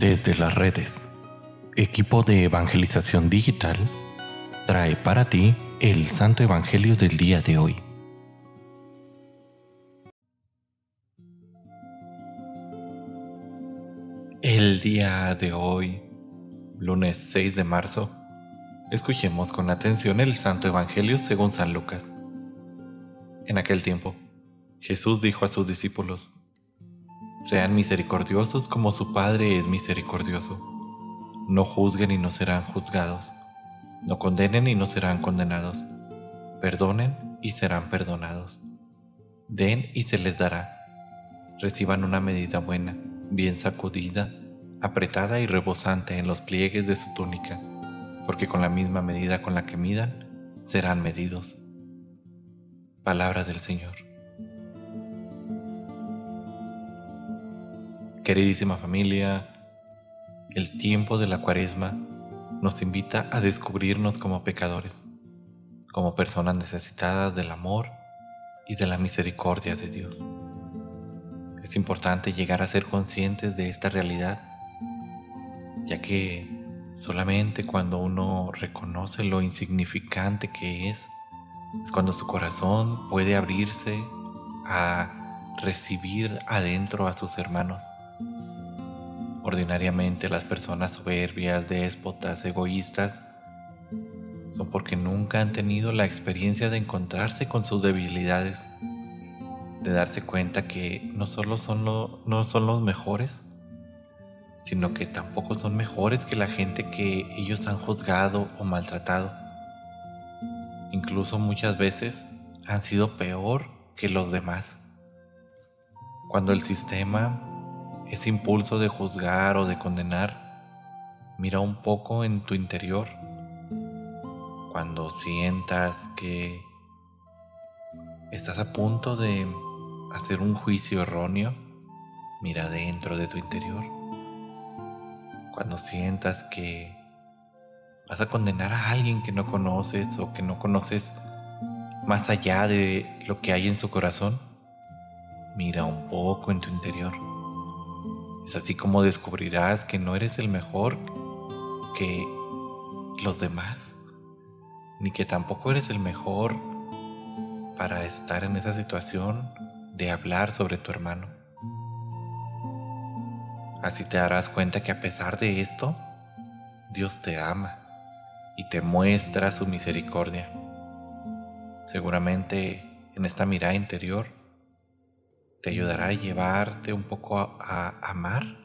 Desde las redes, equipo de evangelización digital trae para ti el Santo Evangelio del día de hoy. El día de hoy, lunes 6 de marzo, escuchemos con atención el Santo Evangelio según San Lucas. En aquel tiempo, Jesús dijo a sus discípulos, sean misericordiosos como su Padre es misericordioso. No juzguen y no serán juzgados. No condenen y no serán condenados. Perdonen y serán perdonados. Den y se les dará. Reciban una medida buena, bien sacudida, apretada y rebosante en los pliegues de su túnica, porque con la misma medida con la que midan, serán medidos. Palabra del Señor. Queridísima familia, el tiempo de la cuaresma nos invita a descubrirnos como pecadores, como personas necesitadas del amor y de la misericordia de Dios. Es importante llegar a ser conscientes de esta realidad, ya que solamente cuando uno reconoce lo insignificante que es, es cuando su corazón puede abrirse a recibir adentro a sus hermanos Ordinariamente las personas soberbias, déspotas, egoístas, son porque nunca han tenido la experiencia de encontrarse con sus debilidades, de darse cuenta que no solo son, no son los mejores, sino que tampoco son mejores que la gente que ellos han juzgado o maltratado. Incluso muchas veces han sido peor que los demás. Cuando el sistema ese impulso de juzgar o de condenar, mira un poco en tu interior. Cuando sientas que estás a punto de hacer un juicio erróneo, mira dentro de tu interior. Cuando sientas que vas a condenar a alguien que no conoces o que no conoces más allá de lo que hay en su corazón, mira un poco en tu interior. Es así como descubrirás que no eres el mejor que los demás, ni que tampoco eres el mejor para estar en esa situación de hablar sobre tu hermano. Así te darás cuenta que a pesar de esto, Dios te ama y te muestra su misericordia. Seguramente en esta mirada interior te ayudará a llevarte un poco a, amar,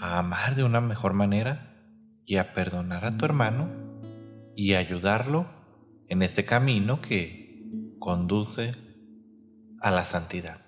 a amar de una mejor manera y a perdonar a tu hermano y ayudarlo en este camino que conduce a la santidad.